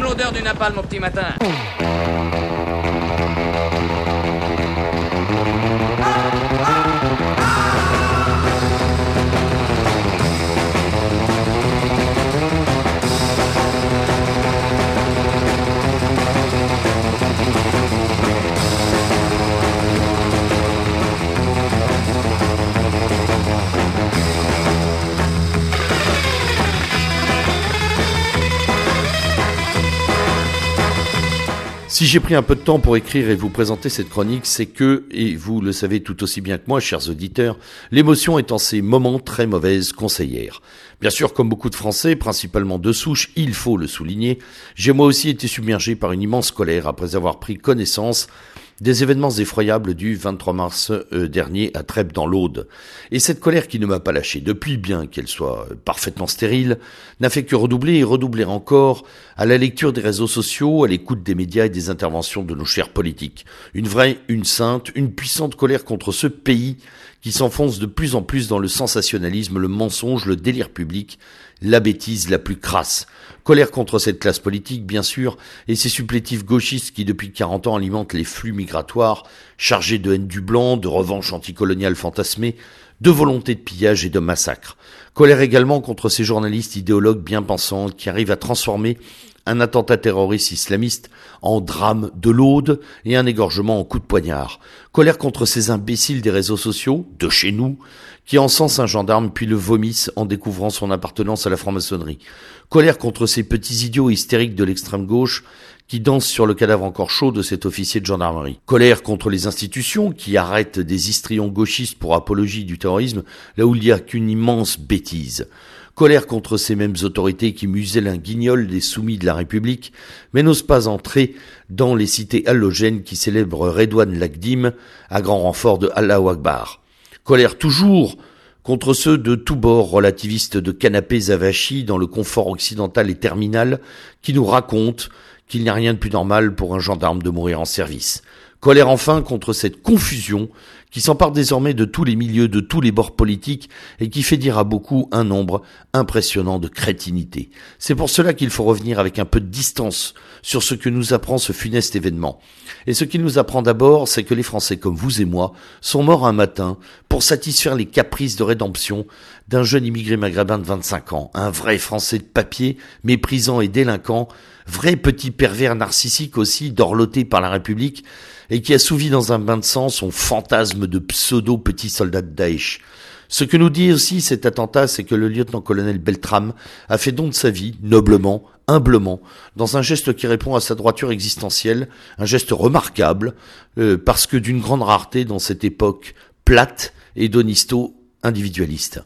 L'odeur du napalm au petit matin. Si j'ai pris un peu de temps pour écrire et vous présenter cette chronique, c'est que, et vous le savez tout aussi bien que moi, chers auditeurs, l'émotion est en ces moments très mauvaise conseillère. Bien sûr, comme beaucoup de Français, principalement de souche, il faut le souligner, j'ai moi aussi été submergé par une immense colère après avoir pris connaissance des événements effroyables du 23 mars euh, dernier à Trèbes dans l'Aude. Et cette colère qui ne m'a pas lâché depuis, bien qu'elle soit euh, parfaitement stérile, n'a fait que redoubler et redoubler encore à la lecture des réseaux sociaux, à l'écoute des médias et des interventions de nos chers politiques. Une vraie, une sainte, une puissante colère contre ce pays qui s'enfonce de plus en plus dans le sensationnalisme, le mensonge, le délire public, la bêtise la plus crasse. Colère contre cette classe politique, bien sûr, et ces supplétifs gauchistes qui depuis 40 ans alimentent les flux migratoires, chargés de haine du blanc, de revanche anticoloniale fantasmée, de volonté de pillage et de massacre. Colère également contre ces journalistes idéologues bien pensants qui arrivent à transformer un attentat terroriste islamiste en drame de l'Aude et un égorgement en coup de poignard. Colère contre ces imbéciles des réseaux sociaux, de chez nous, qui encensent un gendarme puis le vomissent en découvrant son appartenance à la franc-maçonnerie. Colère contre ces petits idiots hystériques de l'extrême gauche qui dansent sur le cadavre encore chaud de cet officier de gendarmerie. Colère contre les institutions qui arrêtent des histrions gauchistes pour apologie du terrorisme là où il n'y a qu'une immense bêtise. Colère contre ces mêmes autorités qui musellent un guignol des soumis de la République, mais n'osent pas entrer dans les cités halogènes qui célèbrent Redouane Lagdim à grand renfort de Allah Akbar. Colère toujours contre ceux de tous bords relativistes de canapés avachis dans le confort occidental et terminal qui nous racontent qu'il n'y a rien de plus normal pour un gendarme de mourir en service. Colère enfin contre cette confusion qui s'empare désormais de tous les milieux, de tous les bords politiques et qui fait dire à beaucoup un nombre impressionnant de crétinité. C'est pour cela qu'il faut revenir avec un peu de distance sur ce que nous apprend ce funeste événement. Et ce qu'il nous apprend d'abord, c'est que les Français comme vous et moi sont morts un matin pour satisfaire les caprices de rédemption d'un jeune immigré maghrébin de 25 ans, un vrai Français de papier, méprisant et délinquant, vrai petit pervers narcissique aussi, dorloté par la République, et qui a souvi dans un bain de sang son fantasme de pseudo petit soldat de Daesh. Ce que nous dit aussi cet attentat, c'est que le lieutenant-colonel Beltram a fait don de sa vie, noblement, humblement, dans un geste qui répond à sa droiture existentielle, un geste remarquable, euh, parce que d'une grande rareté dans cette époque plate et donisto individualiste.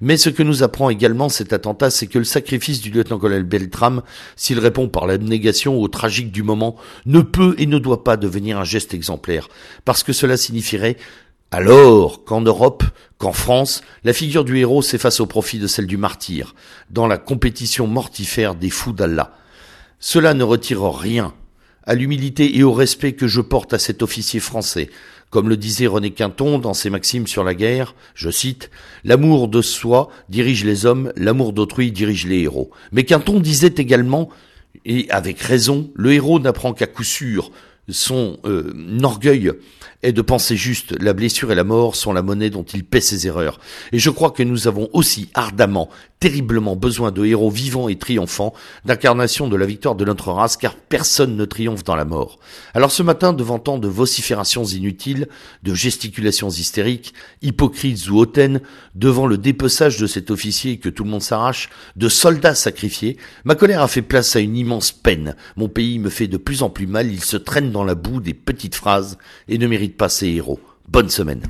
Mais ce que nous apprend également cet attentat, c'est que le sacrifice du lieutenant-colonel Beltram, s'il répond par l'abnégation au tragique du moment, ne peut et ne doit pas devenir un geste exemplaire, parce que cela signifierait alors qu'en Europe, qu'en France, la figure du héros s'efface au profit de celle du martyr, dans la compétition mortifère des fous d'Allah. Cela ne retire rien à l'humilité et au respect que je porte à cet officier français, comme le disait René Quinton dans ses maximes sur la guerre, je cite, L'amour de soi dirige les hommes, l'amour d'autrui dirige les héros. Mais Quinton disait également, et avec raison, le héros n'apprend qu'à coup sûr son euh, orgueil est de penser juste, la blessure et la mort sont la monnaie dont il paie ses erreurs. Et je crois que nous avons aussi ardemment, terriblement besoin de héros vivants et triomphants, d'incarnation de la victoire de notre race, car personne ne triomphe dans la mort. Alors ce matin, devant tant de vociférations inutiles, de gesticulations hystériques, hypocrites ou hautaines, devant le dépeçage de cet officier que tout le monde s'arrache, de soldats sacrifiés, ma colère a fait place à une immense peine. Mon pays me fait de plus en plus mal, il se traîne la boue des petites phrases et ne mérite pas ses héros. Bonne semaine.